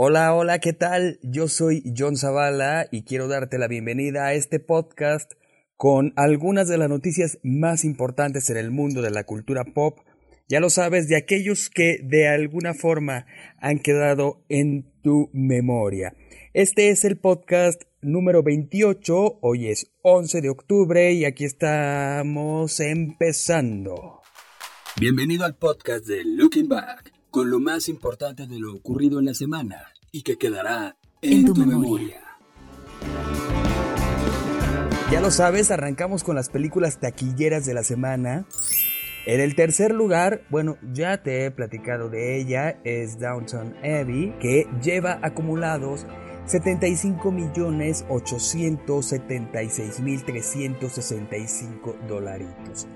Hola, hola, ¿qué tal? Yo soy John Zavala y quiero darte la bienvenida a este podcast con algunas de las noticias más importantes en el mundo de la cultura pop. Ya lo sabes, de aquellos que de alguna forma han quedado en tu memoria. Este es el podcast número 28, hoy es 11 de octubre y aquí estamos empezando. Bienvenido al podcast de Looking Back con lo más importante de lo ocurrido en la semana y que quedará en, tu, memoria. Ya lo sabes, arrancamos con las películas taquilleras de la semana. En el tercer lugar, bueno, ya te he platicado de ella, es Downtown Abbey, que lleva acumulados 75.876.365 dolaritos.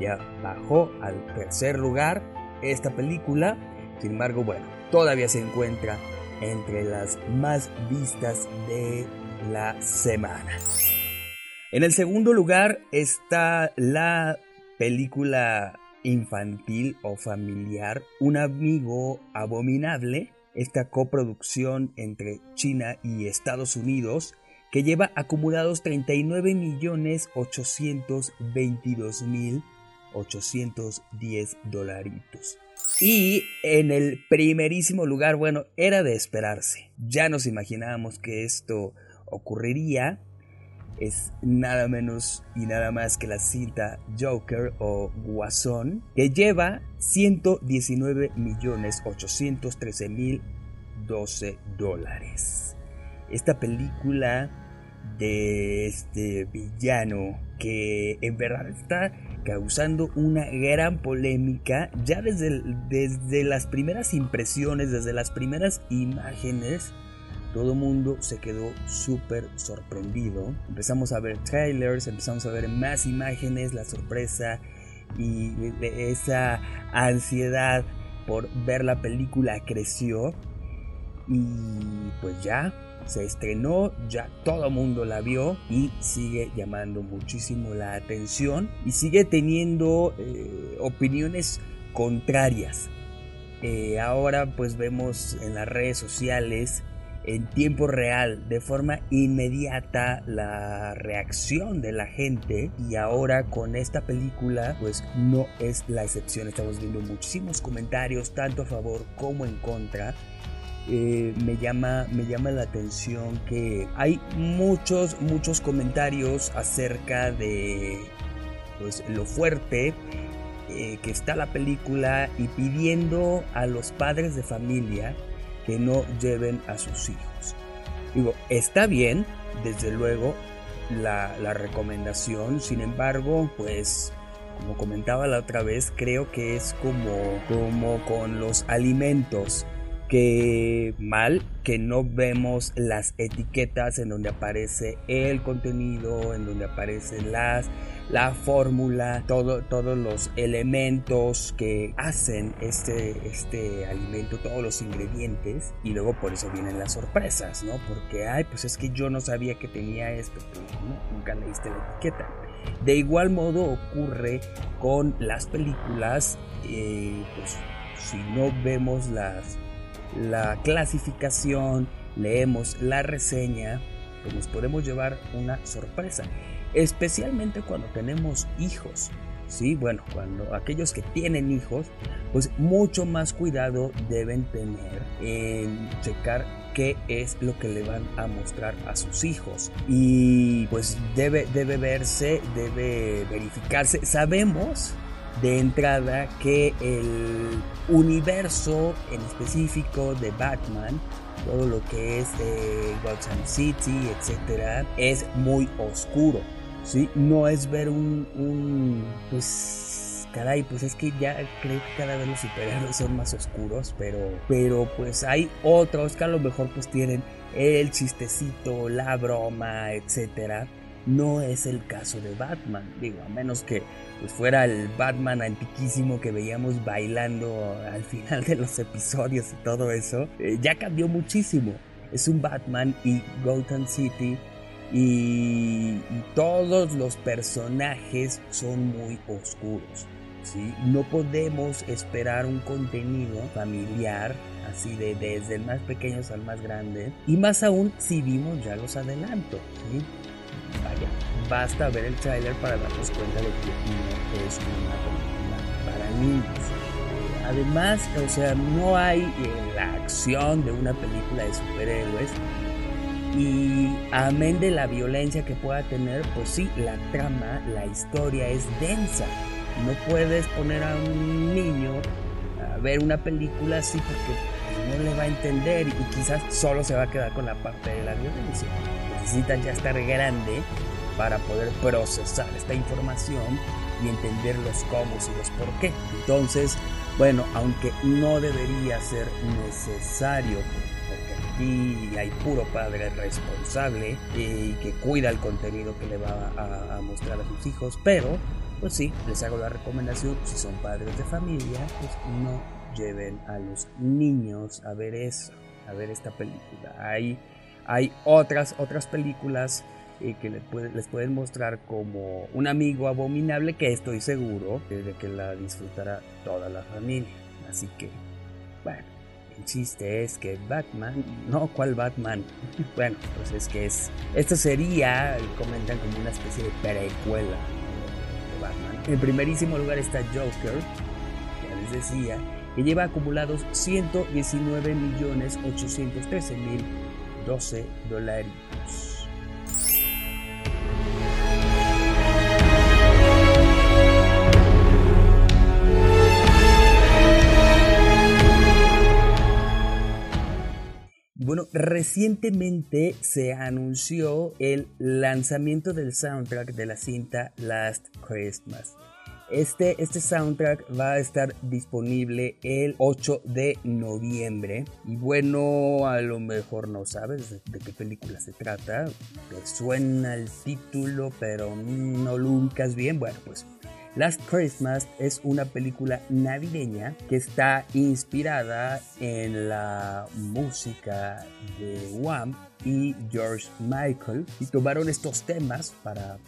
Ya bajó al tercer lugar esta película sin embargo, bueno, todavía se encuentra entre las más vistas de la semana. En el segundo lugar está la película infantil o familiar Un amigo abominable, esta coproducción entre China y Estados Unidos que lleva acumulados 39 millones 822 mil 810 dolaritos. Y en el primerísimo lugar, bueno, era de esperarse. Ya nos imaginábamos que esto ocurriría. Es nada menos y nada más que la cinta Joker o Guasón, que lleva 119 millones 813 mil 12 dólares. Esta película de este villano que en verdad está causando una gran polémica ya desde, desde las primeras impresiones, desde las primeras imágenes. Todo el mundo se quedó súper sorprendido. Empezamos a ver trailers, empezamos a ver más imágenes, la sorpresa y esa ansiedad por ver la película creció. Y pues ya, se estrenó, ya todo mundo la vio y sigue llamando muchísimo la atención y sigue teniendo eh, opiniones contrarias. Eh, ahora pues vemos en las redes sociales en tiempo real, de forma inmediata, la reacción de la gente. Y ahora con esta película, pues no es la excepción. Estamos viendo muchísimos comentarios, tanto a favor como en contra. Eh, me, llama, me llama la atención que hay muchos, muchos comentarios acerca de pues, lo fuerte eh, que está la película y pidiendo a los padres de familia que no lleven a sus hijos. Digo, está bien, desde luego, la, la recomendación, sin embargo, pues como comentaba la otra vez, creo que es como, como con los alimentos que mal que no vemos las etiquetas en donde aparece el contenido, en donde aparecen las la fórmula, todo, todos los elementos que hacen este, este alimento, todos los ingredientes, y luego por eso vienen las sorpresas, ¿no? Porque, ay, pues es que yo no sabía que tenía esto, nunca leíste la etiqueta. De igual modo ocurre con las películas, eh, pues si no vemos las la clasificación, leemos la reseña, pues nos podemos llevar una sorpresa. Especialmente cuando tenemos hijos. Sí, bueno, cuando aquellos que tienen hijos, pues mucho más cuidado deben tener en checar qué es lo que le van a mostrar a sus hijos. Y pues debe, debe verse, debe verificarse. Sabemos de entrada que el universo en específico de Batman, todo lo que es eh, Gotham City, etcétera, es muy oscuro. ¿sí? No es ver un, un, pues caray, pues es que ya creo que cada vez los superhéroes son más oscuros, pero, pero pues hay otros que a lo mejor pues tienen el chistecito, la broma, etcétera. No es el caso de Batman, digo, a menos que pues fuera el Batman antiquísimo que veíamos bailando al final de los episodios y todo eso, eh, ya cambió muchísimo. Es un Batman y Gotham City y, todos los personajes son muy oscuros. ¿sí? No podemos esperar un contenido familiar así de desde el más pequeño al más grande. Y más aún si vimos ya los adelantos, ¿sí? Vaya, basta ver el tráiler para darnos cuenta de que no es una película para niños. Además, o sea, no hay eh, la acción de una película de superhéroes. Y amén de la violencia que pueda tener, pues sí, la trama, la historia es densa. No puedes poner a un niño a ver una película así porque no le va a entender y quizás solo se va a quedar con la parte de la violencia. Necesitan ya estar grande para poder procesar esta información y entender los cómo y los por qué. Entonces, bueno, aunque no debería ser necesario, aquí hay puro padre responsable y que cuida el contenido que le va a, mostrar a sus hijos, pero pues sí, les hago la recomendación, si son padres de familia, pues no lleven a los niños a ver eso, a ver esta película. Hay, hay otras, otras películas y que les, pueden mostrar como un amigo abominable que estoy seguro de que la disfrutará toda la familia. Así que, bueno, el chiste es que Batman, no, ¿cuál Batman? bueno, pues es que es, esto sería, comentan como una especie de precuela de Batman. En primerísimo lugar está Joker, ya les decía, que lleva acumulados 119 millones 813 mil 12 dólares. Bueno, recientemente se anunció el lanzamiento del soundtrack de la cinta Last Christmas. Este, este soundtrack va a estar disponible el 8 de noviembre. Y bueno, a lo mejor no sabes de, qué película se trata. Te suena el título, pero no lo ubicas bien. Bueno, pues Last Christmas es una película navideña que está inspirada en la música de Wham y George Michael y tomaron estos temas para,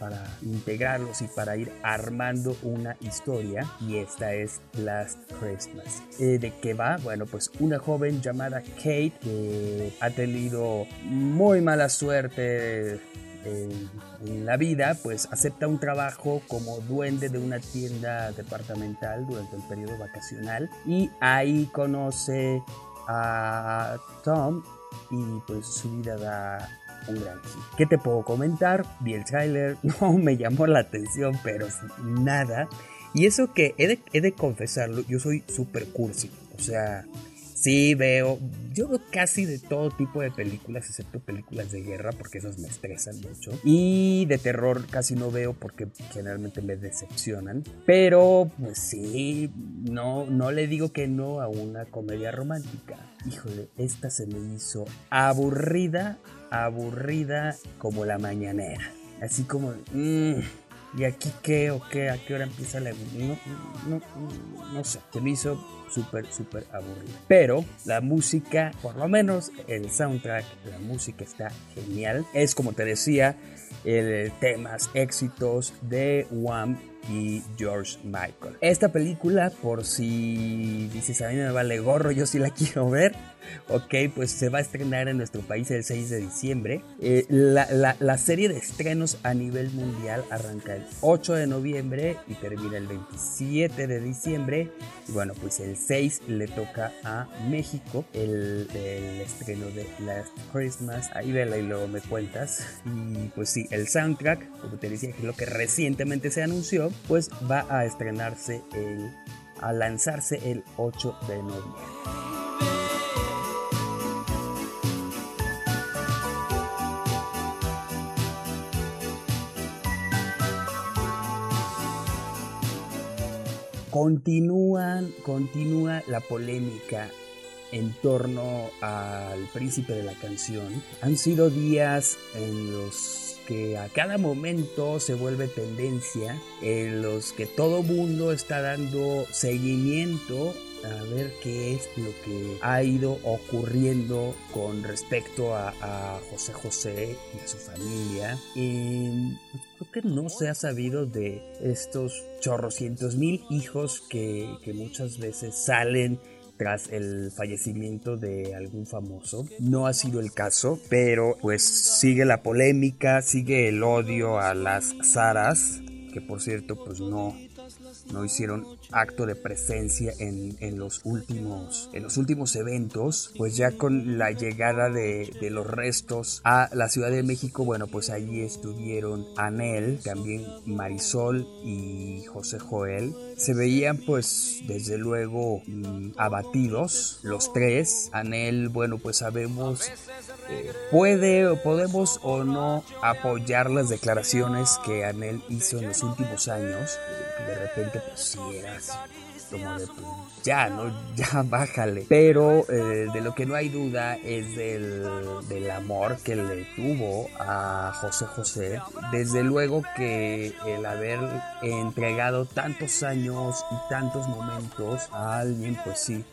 integrarlos y para ir armando una historia y esta es Last Christmas. Eh, ¿De qué va? Bueno, pues una joven llamada Kate que ha tenido muy mala suerte en, la vida, pues acepta un trabajo como duende de una tienda departamental durante el periodo vacacional y ahí conoce a Tom y pues su vida da un gran giro. ¿Qué te puedo comentar? Vi el trailer, no me llamó la atención, pero nada. Y eso que he de, he de confesarlo, yo soy super cursi. O sea, Sí, veo. Yo veo casi de todo tipo de películas, excepto películas de guerra, porque esas me estresan mucho. Y de terror casi no veo porque generalmente me decepcionan. Pero, pues sí, no, no le digo que no a una comedia romántica. Híjole, esta se me hizo aburrida, aburrida como la mañanera. Así como. Mmm, ¿Y aquí qué o qué? ¿A qué hora empieza la.? No, no, no sé. Se me hizo súper, súper aburrido. Pero la música, por lo menos el soundtrack, la música está genial. Es como te decía, temas, éxitos de Wham y George Michael. Esta película, por si dices a mí me vale gorro, yo sí la quiero ver. Ok, pues se va a estrenar en nuestro país el 6 de diciembre. Eh, la, serie de estrenos a nivel mundial arranca el 8 de noviembre y termina el 27 de diciembre. Y bueno, pues el 6 le toca a México el, estreno de Last Christmas. Ahí vela y luego me cuentas. Y pues sí, el soundtrack, como te decía, que es lo que recientemente se anunció, pues va a estrenarse el, a lanzarse el 8 de noviembre. Continúan, continúa la polémica en torno al príncipe de la canción. Han sido días en los que a cada momento se vuelve tendencia, en los que todo mundo está dando seguimiento a ver qué es lo que ha ido ocurriendo con respecto a, José José y a su familia. Que no se ha sabido de estos chorrocientos mil hijos que, que muchas veces salen tras el fallecimiento de algún famoso. No ha sido el caso, pero pues sigue la polémica, sigue el odio a las Saras, que por cierto pues no no hicieron acto de presencia en, en, los últimos en los últimos eventos pues ya con la llegada de, de, los restos a la Ciudad de México bueno pues allí estuvieron Anel también Marisol y José Joel. Se veían pues desde luego mm, abatidos los tres. Anel bueno pues sabemos eh, puede o podemos o no apoyar las declaraciones que Anel hizo en los últimos años. De repente pues sí era así, como de pues, ya, ¿no? Ya bájale. Pero eh, de lo que no hay duda es del, del, amor que le tuvo a José José. Desde luego que el haber entregado tantos años y tantos momentos a alguien, pues sí,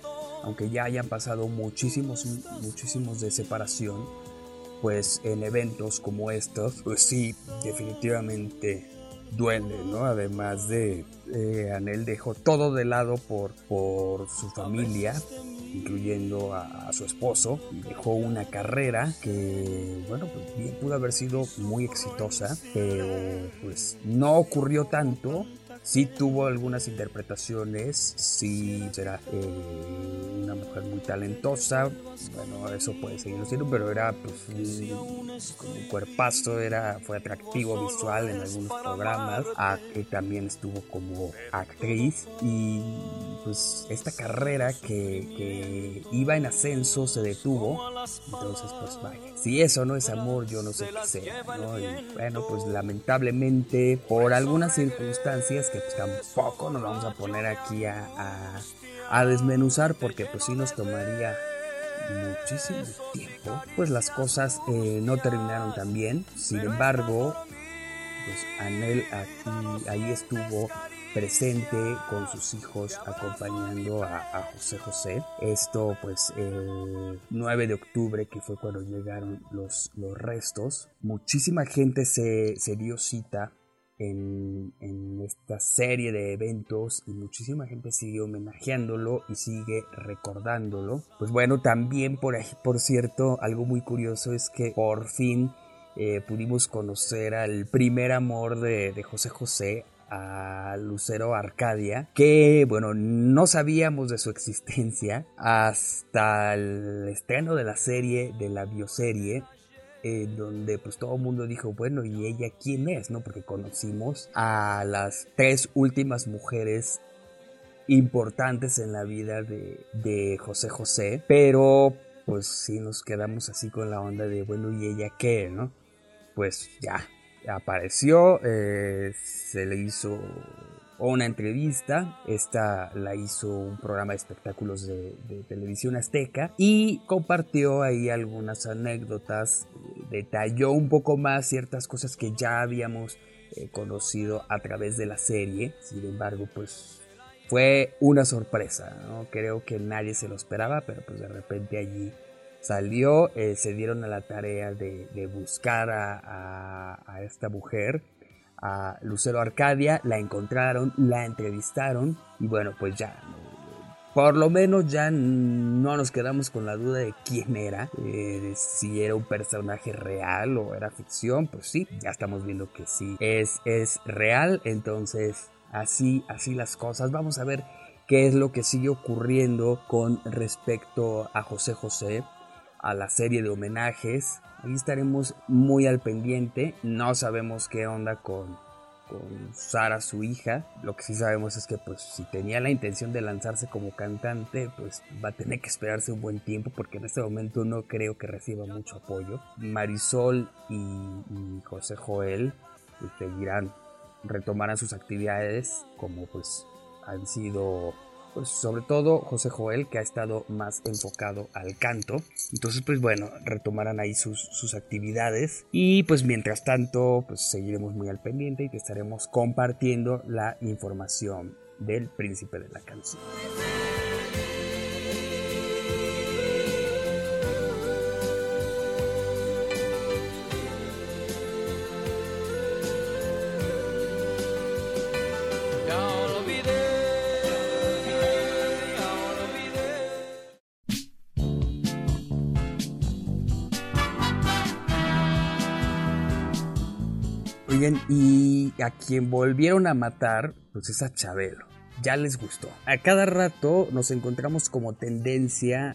aunque ya hayan pasado muchísimos, muchísimos de separación, pues en eventos como estos, pues sí, definitivamente duele, ¿no? Además de eh, Anel dejó todo de lado por, por su familia, incluyendo a, su esposo, dejó una carrera que, bueno, pues bien pudo haber sido muy exitosa, pero pues no ocurrió tanto Sí tuvo algunas interpretaciones, sí era eh, una mujer muy talentosa, bueno, eso puede seguir siendo, pero era pues un, un cuerpazo, era, fue atractivo visual en algunos programas, a, que también estuvo como actriz y pues esta carrera que, que iba en ascenso se detuvo, entonces pues vaya, si eso no es amor, yo no sé qué sea, ¿no? Y bueno, pues lamentablemente por algunas circunstancias que pues tampoco nos vamos a poner aquí a, a, desmenuzar porque pues sí nos tomaría muchísimo tiempo, pues las cosas eh, no terminaron tan bien. Sin embargo, pues Anel aquí, ahí estuvo presente con sus hijos acompañando a, a, José José. Esto pues el 9 de octubre que fue cuando llegaron los, los restos. Muchísima gente se, se dio cita en, esta serie de eventos y muchísima gente sigue homenajeándolo y sigue recordándolo. Pues bueno, también por, por cierto, algo muy curioso es que por fin eh, pudimos conocer al primer amor de, de José José, a Lucero Arcadia, que bueno, no sabíamos de su existencia hasta el estreno de la serie, de la bioserie, donde pues todo el mundo dijo, bueno, ¿y ella quién es? ¿No? Porque conocimos a las tres últimas mujeres importantes en la vida de, de José José, pero pues sí nos quedamos así con la onda de, bueno, ¿y ella qué? ¿No? Pues ya, apareció, eh, se le hizo una entrevista. Esta la hizo un programa de espectáculos de, televisión azteca y compartió ahí algunas anécdotas, detalló un poco más ciertas cosas que ya habíamos eh, conocido a través de la serie. Sin embargo, pues fue una sorpresa, ¿no? Creo que nadie se lo esperaba, pero pues de repente allí salió, eh, se dieron a la tarea de, buscar a esta mujer a Lucero Arcadia, la encontraron, la entrevistaron y bueno, pues ya, por lo menos ya no nos quedamos con la duda de quién era, eh, si era un personaje real o era ficción, pues sí, ya estamos viendo que sí, es, es real, entonces así, así las cosas, vamos a ver qué es lo que sigue ocurriendo con respecto a José José, a la serie de homenajes, Ahí estaremos muy al pendiente. No sabemos qué onda con, con Sara, su hija. Lo que sí sabemos es que pues si tenía la intención de lanzarse como cantante, pues va a tener que esperarse un buen tiempo porque en este momento no creo que reciba mucho apoyo. Marisol y, José Joel seguirán, retomarán sus actividades como pues han sido pues sobre todo José Joel, que ha estado más enfocado al canto. Entonces, pues bueno, retomarán ahí sus, sus actividades. Y pues mientras tanto, pues seguiremos muy al pendiente y te estaremos compartiendo la información del príncipe de la canción. Y a quien volvieron a matar, pues es a Chabelo. Ya les gustó. A cada rato nos encontramos como tendencia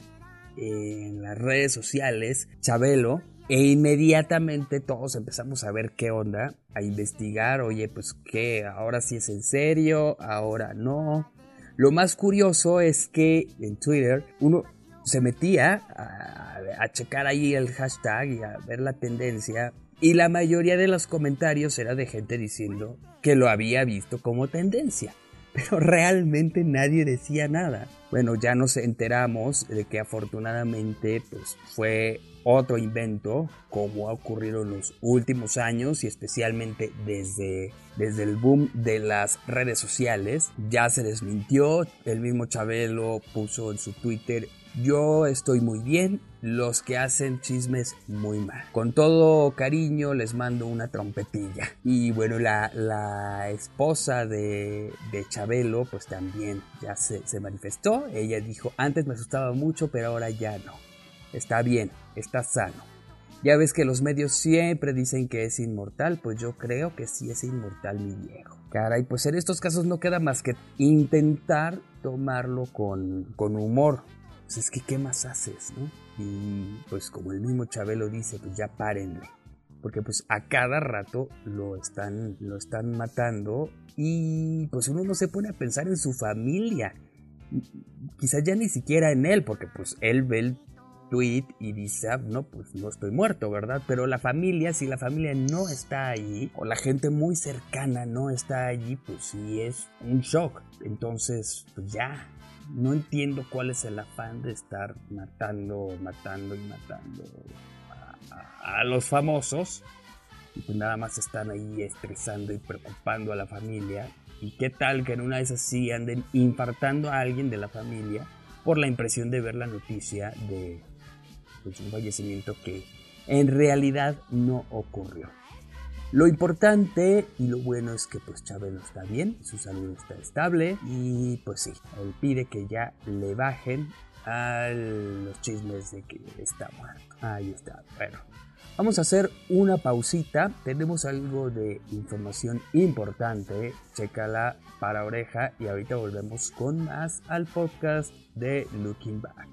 en las redes sociales, Chabelo, e inmediatamente todos empezamos a ver qué onda, a investigar, oye, pues qué, ahora sí es en serio, ahora no. Lo más curioso es que en Twitter uno se metía a, a checar ahí el hashtag y a ver la tendencia y la mayoría de los comentarios era de gente diciendo que lo había visto como tendencia. Pero realmente nadie decía nada. Bueno, ya nos enteramos de que afortunadamente pues, fue otro invento, como ha ocurrido en los últimos años y especialmente desde, desde el boom de las redes sociales. Ya se desmintió, el mismo Chabelo puso en su Twitter yo estoy muy bien, los que hacen chismes muy mal. Con todo cariño les mando una trompetilla. Y bueno, la, esposa de, de, Chabelo pues también ya se, se manifestó. Ella dijo, antes me asustaba mucho, pero ahora ya no. Está bien, está sano. Ya ves que los medios siempre dicen que es inmortal, pues yo creo que sí es inmortal mi viejo. Caray, pues en estos casos no queda más que intentar tomarlo con, con humor. Pues es que, ¿qué más haces, no? Y pues como el mismo Chabelo dice, pues ya párenle. Porque pues a cada rato lo están, lo están matando y pues uno no se pone a pensar en su familia. Quizás ya ni siquiera en él, porque pues él ve el tweet y dice, ah, no, pues no estoy muerto, ¿verdad? Pero la familia, si la familia no está ahí, o la gente muy cercana no está allí, pues sí es un shock. Entonces, pues ya, no entiendo cuál es el afán de estar matando, matando y matando a, los famosos. Y pues nada más están ahí estresando y preocupando a la familia. Y qué tal que en una de esas sí anden infartando a alguien de la familia por la impresión de ver la noticia de pues, un fallecimiento que en realidad no ocurrió. Lo importante y lo bueno es que pues Chabelo está bien, su salud está estable y pues sí, él pide que ya le bajen a los chismes de que está muerto. Ahí está, bueno. Vamos a hacer una pausita, tenemos algo de información importante, chécala para oreja y ahorita volvemos con más al podcast de Looking Back.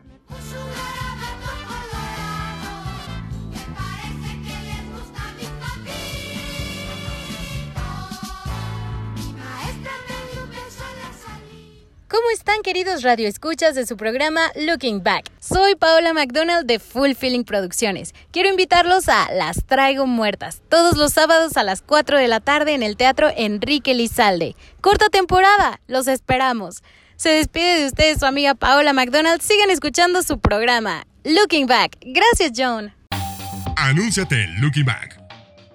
¿Cómo están queridos radioescuchas de su programa Looking Back? Soy Paola McDonald de Full Feeling Producciones. Quiero invitarlos a Las Traigo Muertas, todos los sábados a las 4 de la tarde en el Teatro Enrique Lizalde. Corta temporada, los esperamos. Se despide de ustedes su amiga Paola McDonald. Sigan escuchando su programa Looking Back. Gracias, John. Anúnciate Looking Back.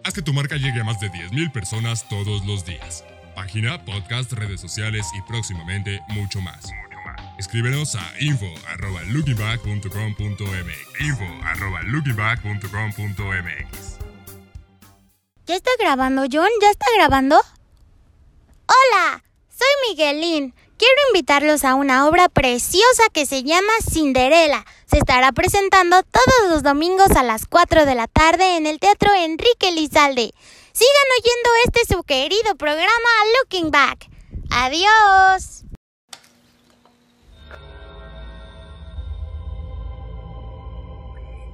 Haz que tu marca llegue a más de 10.000 personas todos los días página, podcast, redes sociales y próximamente mucho más. Escríbenos a info arroba info arroba ¿Ya está grabando, John? ¿Ya está grabando? Hola, soy Miguelín. Quiero invitarlos a una obra preciosa que se llama Cinderela. Se estará presentando todos los domingos a las 4 de la tarde en el Teatro Enrique Lizalde. Sigan oyendo este su querido programa Looking Back. Adiós.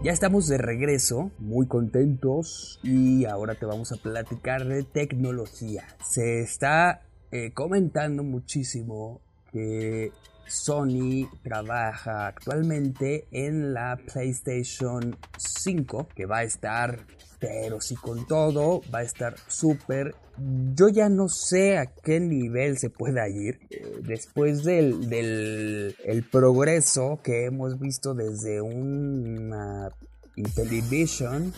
Ya estamos de regreso, muy contentos y ahora te vamos a platicar de tecnología. Se está eh, comentando muchísimo que Sony trabaja actualmente en la PlayStation 5 que va a estar pero si con todo va a estar súper yo ya no sé a qué nivel se pueda ir eh, después del, del el progreso que hemos visto desde una Intellivision,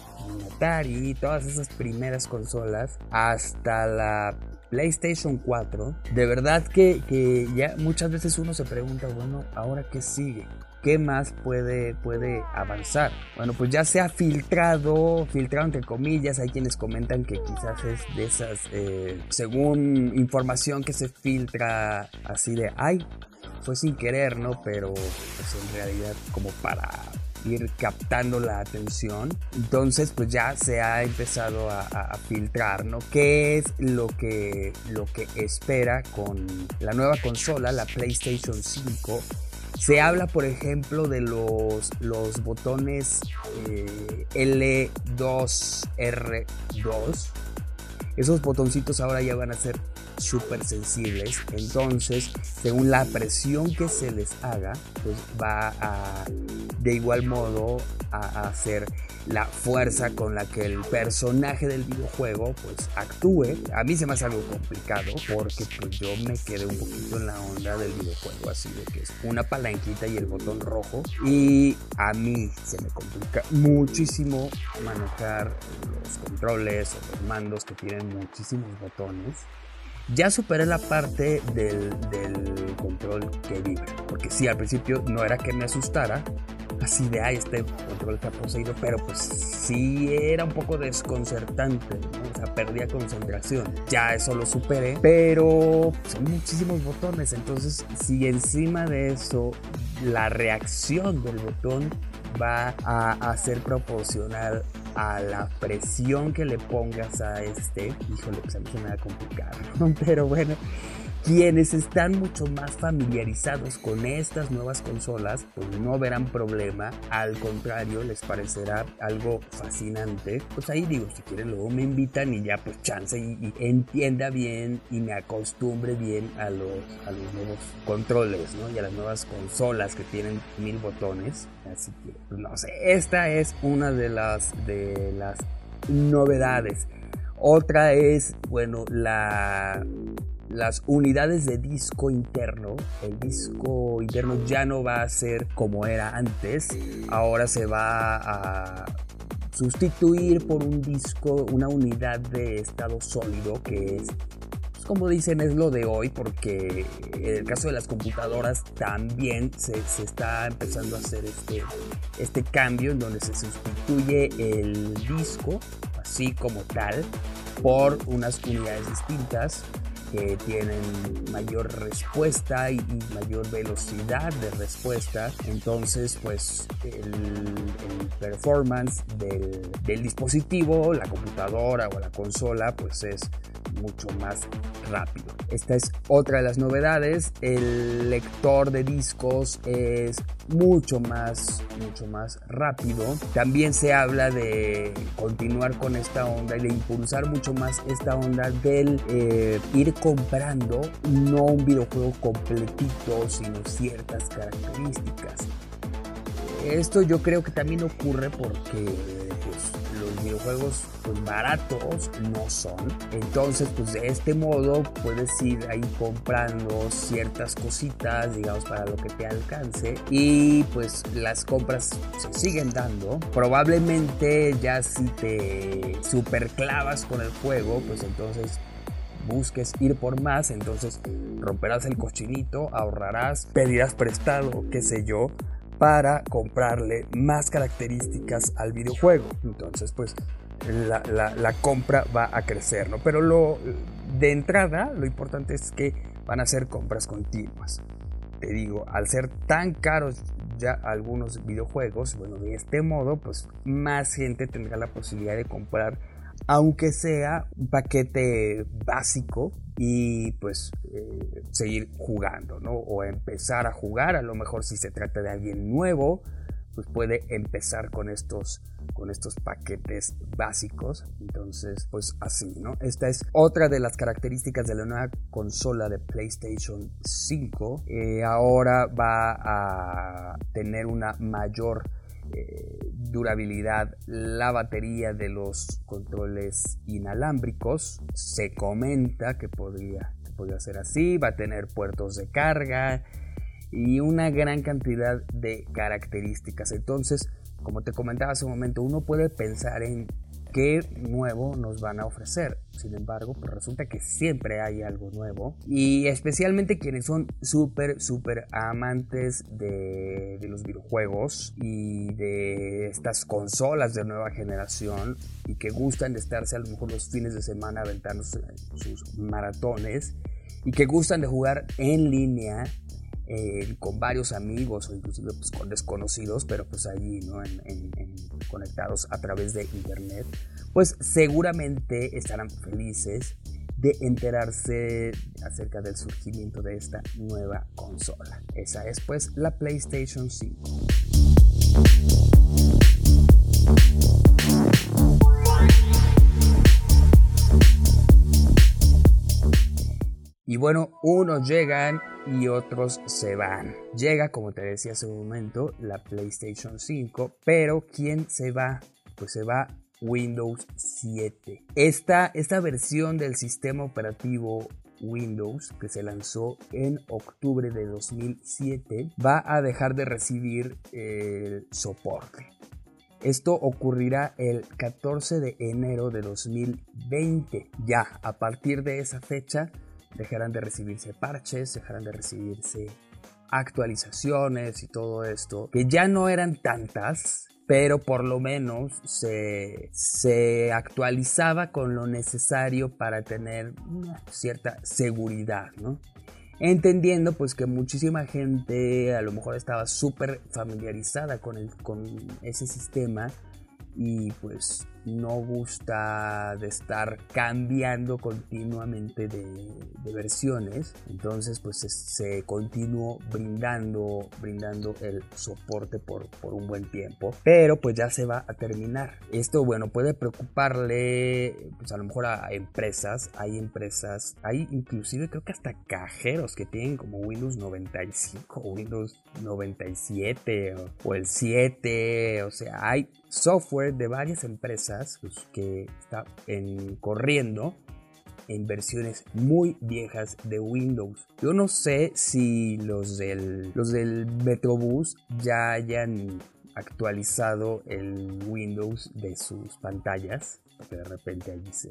Atari, todas esas primeras consolas hasta la PlayStation 4. De verdad que, que ya muchas veces uno se pregunta, bueno, ¿ahora qué sigue? ¿Qué más puede, puede avanzar? Bueno, pues ya se ha filtrado, filtrado entre comillas, hay quienes comentan que quizás es de esas, eh, según información que se filtra así de, ay, fue sin querer, ¿no? Pero pues en realidad como para ir captando la atención. Entonces, pues ya se ha empezado a, a, filtrar, ¿no? ¿Qué es lo que, lo que espera con la nueva consola, la PlayStation 5? Se habla, por ejemplo, de los, los botones eh, L2R2. Esos botoncitos ahora ya van a ser súper sensibles. Entonces, según la presión que se les haga, pues va a de igual modo a hacer la fuerza con la que el personaje del videojuego pues actúe. A mí se me hace algo complicado porque pues yo me quedé un poquito en la onda del videojuego así de que es una palanquita y el botón rojo y a mí se me complica muchísimo manejar los controles o los mandos que tienen muchísimos botones. Ya superé la parte del, control que vibra, porque sí, al principio no era que me asustara, así de, ay, este control está poseído, pero pues sí era un poco desconcertante, o sea, perdía concentración. Ya eso lo superé, pero son muchísimos botones, entonces si encima de eso la reacción del botón va a, ser proporcional a la presión que le pongas a este, híjole, pues a mí se me va a complicar, pero bueno, quienes están mucho más familiarizados con estas nuevas consolas, pues no verán problema, al contrario, les parecerá algo fascinante. Pues ahí digo, si quieren luego me invitan y ya pues chance y, entienda bien y me acostumbre bien a los, nuevos controles, ¿no? Y a las nuevas consolas que tienen mil botones. Así que, pues no sé, esta es una de las novedades. Otra es, bueno, la las unidades de disco interno. El disco interno ya no va a ser como era antes. Ahora se va a sustituir por un disco, una unidad de estado sólido que es pues, como dicen, es lo de hoy, porque en el caso de las computadoras también se, está empezando a hacer este, este cambio en donde se sustituye el disco, así como tal, por unas unidades distintas que tienen mayor respuesta y, mayor velocidad de respuesta. Entonces, pues el, performance del, del, dispositivo, la computadora o la consola, pues es mucho más rápido. Esta es otra de las novedades. El lector de discos es mucho más, mucho más rápido. También se habla de continuar con esta onda y de impulsar mucho más esta onda del eh, ir comprando no un videojuego completito, sino ciertas características. Esto yo creo que también ocurre porque videojuegos pues, baratos no son. Entonces, pues de este modo puedes ir ahí comprando ciertas cositas, digamos, para lo que te alcance. Y pues las compras se siguen dando. Probablemente ya si te superclavas con el juego, pues entonces busques ir por más, entonces romperás el cochinito, ahorrarás, pedirás prestado, qué sé yo, para comprarle más características al videojuego. Entonces, pues la, compra va a crecer, ¿no? Pero lo de entrada, lo importante es que van a ser compras continuas. Te digo, al ser tan caros ya algunos videojuegos, bueno, de este modo, pues más gente tendrá la posibilidad de comprar aunque sea un paquete básico y pues eh, seguir jugando, ¿no? O empezar a jugar, a lo mejor si se trata de alguien nuevo, pues puede empezar con estos, con estos paquetes básicos. Entonces, pues así, ¿no? Esta es otra de las características de la nueva consola de PlayStation 5. Eh, ahora va a tener una mayor eh, durabilidad la batería de los controles inalámbricos. Se comenta que podría, podría ser así. Va a tener puertos de carga y una gran cantidad de características. Entonces, como te comentaba hace un momento, uno puede pensar en qué nuevo nos van a ofrecer. Sin embargo, pues resulta que siempre hay algo nuevo. Y especialmente quienes son súper, súper amantes de, de, los videojuegos y de estas consolas de nueva generación y que gustan de estarse a lo mejor los fines de semana aventando sus maratones y que gustan de jugar en línea eh, con varios amigos o inclusive pues, con desconocidos, pero pues allí, ¿no? conectados a través de internet, pues seguramente estarán felices de enterarse acerca del surgimiento de esta nueva consola. Esa es pues la PlayStation 5. Bueno, unos llegan y otros se van. Llega, como te decía hace un momento, la PlayStation 5, pero ¿quién se va? Pues se va Windows 7. Esta, esta versión del sistema operativo Windows que se lanzó en octubre de 2007 va a dejar de recibir el soporte. Esto ocurrirá el 14 de enero de 2020. Ya a partir de esa fecha dejarán de recibirse parches, dejarán de recibirse actualizaciones y todo esto, que ya no eran tantas, pero por lo menos se, se, actualizaba con lo necesario para tener cierta seguridad, ¿no? Entendiendo pues que muchísima gente a lo mejor estaba súper familiarizada con, el, con ese sistema y pues no gusta de estar cambiando continuamente de, versiones entonces pues se, continuó brindando brindando el soporte por, por, un buen tiempo pero pues ya se va a terminar. Esto bueno puede preocuparle pues a lo mejor a empresas. Hay empresas hay inclusive creo que hasta cajeros que tienen como Windows 95 Windows 97 o el 7 o sea hay software de varias empresas pues, que está en, corriendo en versiones muy viejas de Windows. Yo no sé si los del, los del Metrobús ya hayan actualizado el Windows de sus pantallas, porque de repente allí se,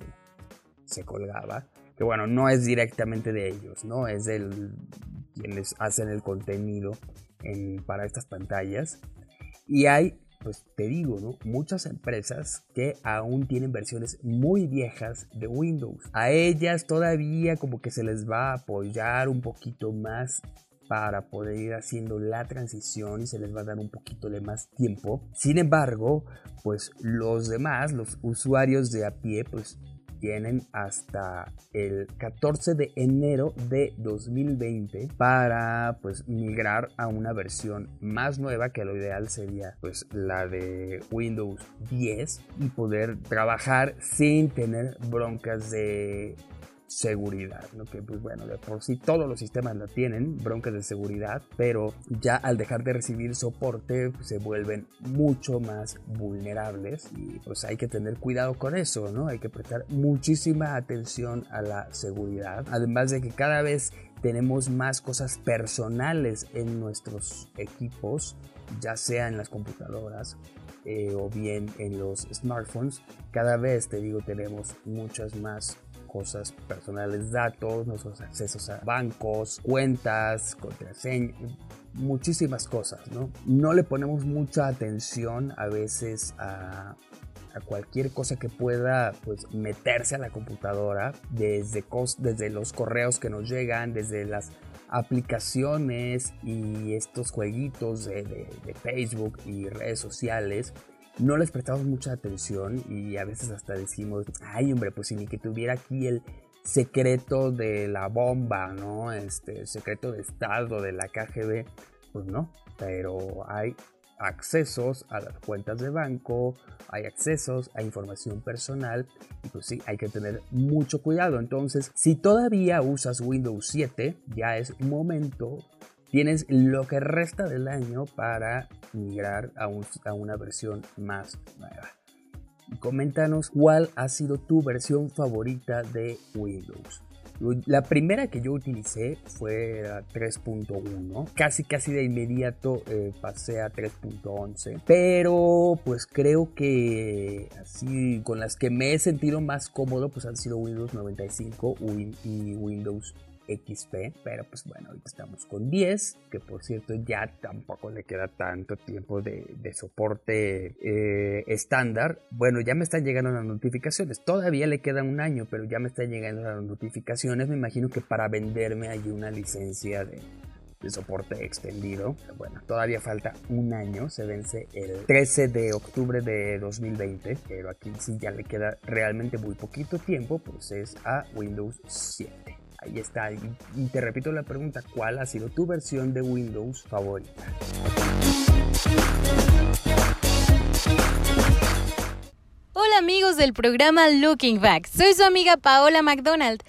se colgaba. Que bueno, no es directamente de ellos, ¿no? Es de quienes hacen el contenido para estas pantallas. Y hay pues te digo, ¿no? Muchas empresas que aún tienen versiones muy viejas de Windows. A ellas todavía como que se les va a apoyar un poquito más para poder ir haciendo la transición y se les va a dar un poquito de más tiempo. Sin embargo, pues los demás, los usuarios de a pie, pues tienen hasta el 14 de enero de 2020 para pues migrar a una versión más nueva que lo ideal sería pues la de Windows 10 y poder trabajar sin tener broncas de seguridad, ¿no? que pues bueno, de por sí todos los sistemas la tienen, broncas de seguridad, pero ya al dejar de recibir soporte pues, se vuelven mucho más vulnerables y pues hay que tener cuidado con eso, ¿no? Hay que prestar muchísima atención a la seguridad, además de que cada vez tenemos más cosas personales en nuestros equipos, ya sea en las computadoras eh, o bien en los smartphones, cada vez te digo tenemos muchas más cosas personales, datos, nuestros accesos a bancos, cuentas, contraseñas, muchísimas cosas, ¿no? No le ponemos mucha atención a veces a, cualquier cosa que pueda pues, meterse a la computadora, desde, desde los correos que nos llegan, desde las aplicaciones y estos jueguitos de Facebook y redes sociales no les prestamos mucha atención y a veces hasta decimos, ay hombre, pues si ni que tuviera aquí el secreto de la bomba, ¿no? Este, el secreto de estado de la KGB, pues no, pero hay accesos a las cuentas de banco, hay accesos a información personal y pues sí, hay que tener mucho cuidado. Entonces, si todavía usas Windows 7, ya es momento Tienes lo que resta del año para migrar a, a una versión más nueva. Coméntanos cuál ha sido tu versión favorita de Windows. La primera que yo utilicé fue 3.1. Casi casi de inmediato eh, pasé a 3.11. Pero pues creo que así con las que me he sentido más cómodo pues han sido Windows 95 y Windows XP, pero pues bueno, ahorita estamos con 10, que por cierto ya tampoco le queda tanto tiempo de, soporte eh, estándar. Bueno, ya me están llegando las notificaciones, todavía le queda un año, pero ya me están llegando las notificaciones, me imagino que para venderme hay una licencia de de soporte extendido. Bueno, todavía falta un año, se vence el 13 de octubre de 2020, pero aquí sí ya le queda realmente muy poquito tiempo, pues es a Windows 7. Ahí está, y, te repito la pregunta, ¿cuál ha sido tu versión de Windows favorita? Hola amigos del programa Looking Back, soy su amiga Paola McDonald.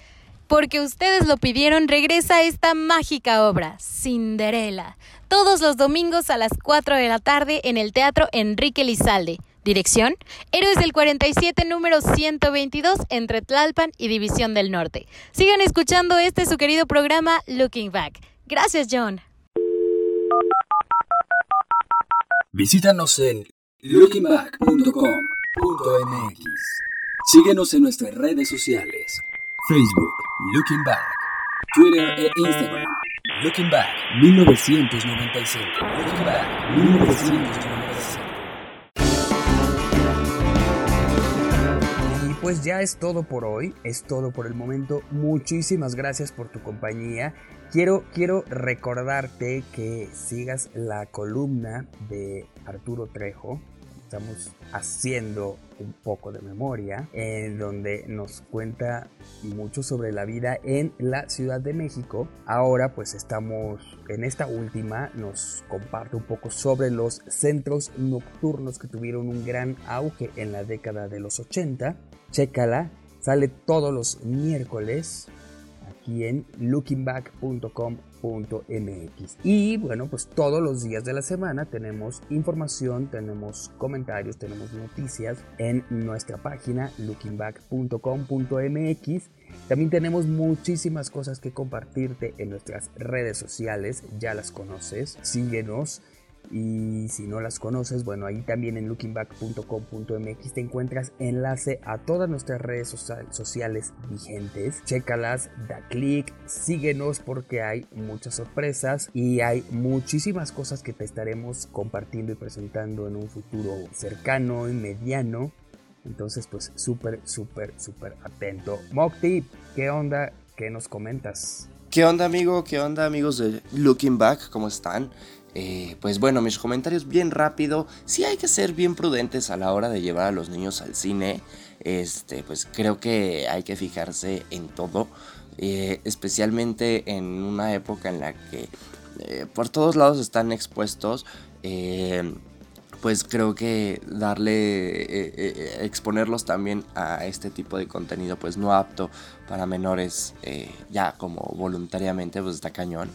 Porque ustedes lo pidieron, regresa esta mágica obra, Cinderella, todos los domingos a las 4 de la tarde en el Teatro Enrique Lizalde. Dirección, Héroes del 47, número 122, entre Tlalpan y División del Norte. Sigan escuchando este su querido programa Looking Back. Gracias, John. Visítanos en lookingback.com.mx. Síguenos en nuestras redes sociales. Facebook, Looking Back. Twitter e Instagram. Looking Back 1995. Looking Back 1995. Pues ya es todo por hoy, es todo por el momento. Muchísimas gracias por tu compañía. Quiero, quiero recordarte que sigas la columna de Arturo Trejo estamos haciendo un poco de memoria, en donde nos cuenta mucho sobre la vida en la Ciudad de México. Ahora pues estamos en esta última, nos comparte un poco sobre los centros nocturnos que tuvieron un gran auge en la década de los 80. Chécala, sale todos los miércoles aquí en lookingback.com y bueno, pues todos los días de la semana tenemos información, tenemos comentarios, tenemos noticias en nuestra página lookingback.com.mx. También tenemos muchísimas cosas que compartirte en nuestras redes sociales, ya las conoces, síguenos y si no las conoces, bueno, ahí también en lookingback.com.mx te encuentras enlace a todas nuestras redes sociales vigentes. Chécalas, da clic, síguenos porque hay muchas sorpresas y hay muchísimas cosas que te estaremos compartiendo y presentando en un futuro cercano y mediano. Entonces, pues súper, súper, súper atento. Mokti, ¿qué onda? ¿Qué nos comentas? ¿Qué onda amigo? ¿Qué onda amigos de Looking Back? ¿Cómo están? Eh, pues bueno, mis comentarios bien rápido. Sí hay que ser bien prudentes a la hora de llevar a los niños al cine. Este, pues creo que hay que fijarse en todo. Eh, especialmente en una época en la que eh, por todos lados están expuestos. pues creo que darle, exponerlos también a este tipo de contenido, pues no apto para menores, ya como voluntariamente, pues está cañón.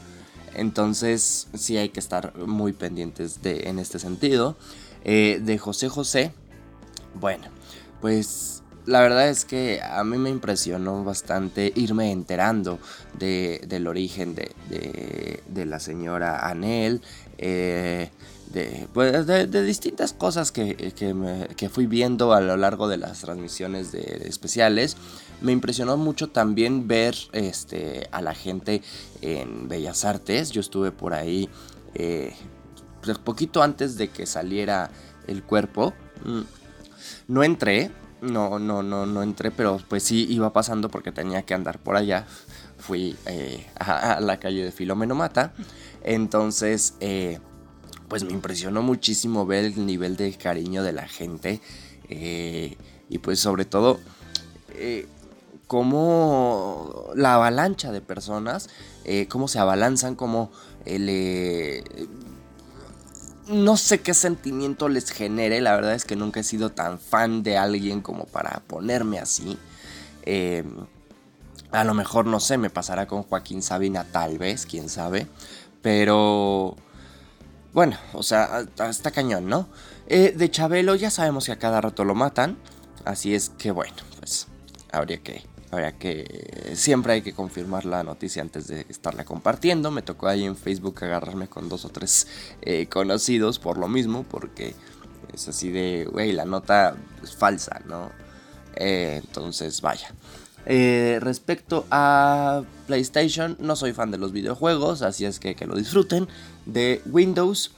Entonces sí hay que estar muy pendientes de, en este sentido. Eh, de José José, bueno, pues la verdad es que a mí me impresionó bastante irme enterando del origen de, la señora Anel. Eh, pues, de, de, distintas cosas que, que, fui viendo a lo largo de las transmisiones de especiales. Me impresionó mucho también ver este, a la gente en Bellas Artes. Yo estuve por ahí eh, poquito antes de que saliera el cuerpo. Mm, no entré, no, no, no, no entré, pero pues sí iba pasando porque tenía que andar por allá. Fui eh, a, la calle de Filomeno Mata. Entonces, eh, pues me impresionó muchísimo ver el nivel de cariño de la gente. y pues sobre todo, cómo la avalancha de personas, eh, cómo se abalanzan, cómo eh, no sé qué sentimiento les genere, la verdad es que nunca he sido tan fan de alguien como para ponerme así. Eh, a lo mejor, no sé, me pasará con Joaquín Sabina, tal vez, quién sabe. Pero, bueno, o sea, está cañón, ¿no? de Chabelo ya sabemos que a cada rato lo matan. Así es que, bueno, pues habría que Habría que siempre hay que confirmar la noticia antes de estarla compartiendo. Me tocó ahí en Facebook agarrarme con dos o tres eh, conocidos por lo mismo, porque es así de, güey, la nota es falsa, ¿no? Eh, entonces, vaya. Eh, respecto a PlayStation, no soy fan de los videojuegos, así es que que lo disfruten. De Windows,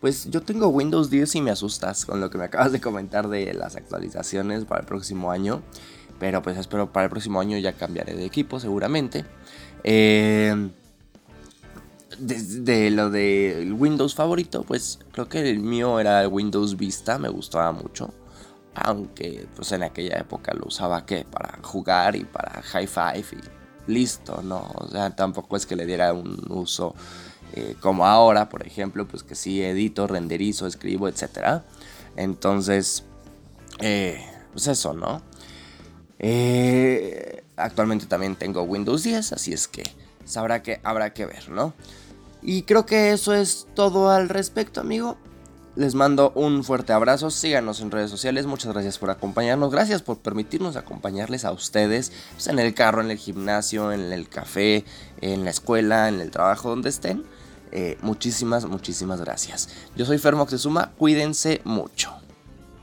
pues yo tengo Windows 10 y me asustas con lo que me acabas de comentar de las actualizaciones para el próximo año. Pero pues espero para el próximo año ya cambiaré de equipo seguramente. Eh, de, lo del Windows favorito, pues creo que el mío era el Windows Vista, me gustaba mucho. Aunque pues en aquella época lo usaba que para jugar y para high five y listo, ¿no? O sea, tampoco es que le diera un uso eh, como ahora, por ejemplo, pues que sí edito, renderizo, escribo, etc. Entonces, eh, pues eso, ¿no? Eh, actualmente también tengo Windows 10, así es que sabrá que habrá que ver, ¿no? Y creo que eso es todo al respecto, amigo. Les mando un fuerte abrazo, síganos en redes sociales, muchas gracias por acompañarnos, gracias por permitirnos acompañarles a ustedes pues, en el carro, en el gimnasio, en el café, en la escuela, en el trabajo, donde estén. Eh, muchísimas, muchísimas gracias. Yo soy Fermo Suma, cuídense mucho.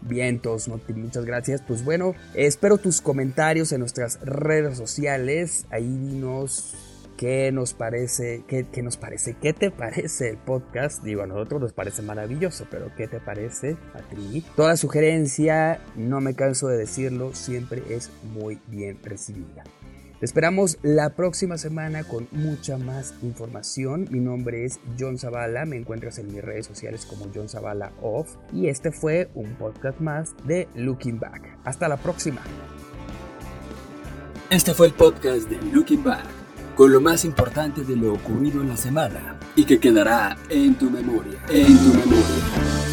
Vientos, muchas gracias. Pues bueno, espero tus comentarios en nuestras redes sociales. Ahí dinos qué nos parece, qué, nos parece, qué te parece el podcast. Digo, a nosotros nos parece maravilloso, pero ¿qué te parece a ti? Toda sugerencia, no me canso de decirlo, siempre es muy bien recibida. Te esperamos la próxima semana con mucha más información. Mi nombre es John Zavala, me encuentras en mis redes sociales como John Zavala Off y este fue un podcast más de Looking Back. Hasta la próxima. Este fue el podcast de Looking Back con lo más importante de lo ocurrido en la semana y que quedará en tu memoria, en tu memoria.